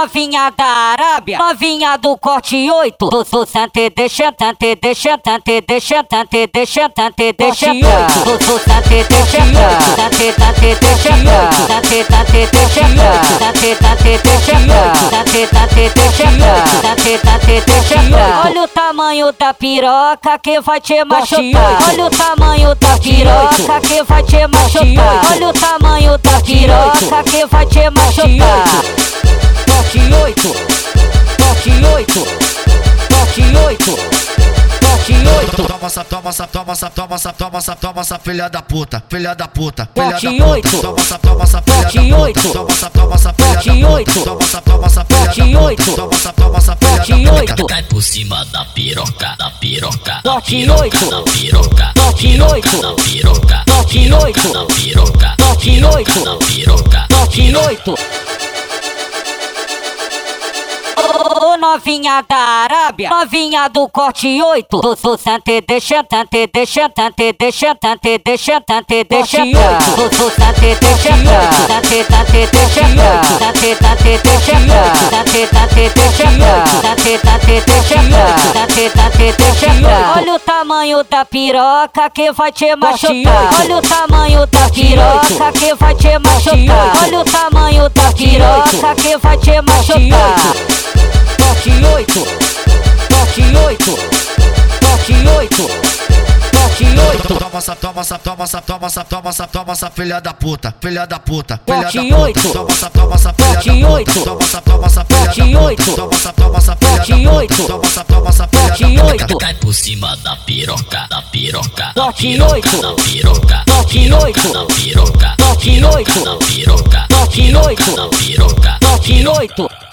novinha da Arábia, novinha do corte 8. Do sante deixantante, deixantante, deixantante, deixantante, deixantante. Do sante deixantante, sante tante deixantante, sante tante deixantante, sante tante deixantante, sante tante deixantante, sante tante deixantante. Olha o tamanho da piroca que vai te machucar. Olha o tamanho da piroca que vai te machucar. Olha o tamanho da piroca que vai te machucar. Corte 8, corte 8, corte 8, corte 8. Toma essa, toma essa, toma essa, toma essa, toma essa, toma essa filha da puta, filha da puta, filha da puta. oito. Toma essa, toma essa filha Corte da puta. oito. Toma essa, toma essa filha Corte da puta. oito. Toma essa, toma essa filha Corte da puta. oito. Toma essa, toma essa filha da puta. oito. Cai por cima da piroca, da piroca, da piroca, oito. da piroca, da piroca, oito. da piroca, da piroca, oito. da piroca, da piroca, oito. da piroca, da piroca. Novinha da Arábia, novinha do corte 8. Do sante deixantante, deixantante, deixantante, deixantante, deixantante. Do sante deixantante, tante deixantante, sante tante deixantante, tante deixantante, sante tante deixantante, tante deixantante. Olha o tamanho da piroca que vai te machucar. Olha o tamanho da piroca que vai te machucar. Olha o tamanho da piroca que vai te machucar. 8, corte 8. Toma essa, toma essa, toma essa, toma essa, toma essa, toma essa filha da puta, filha da puta, filha da puta. oito. Toma essa, toma essa filha da puta. oito. Toma essa, toma essa filha da puta. oito. Toma essa, toma essa filha da puta. oito. Toma essa, toma essa filha da puta. 8. Cai por cima da piroca, da piroca, da piroca, oito. da piroca, da piroca, oito. da piroca, da piroca, oito. da piroca, da piroca, oito. da piroca, da piroca. 8.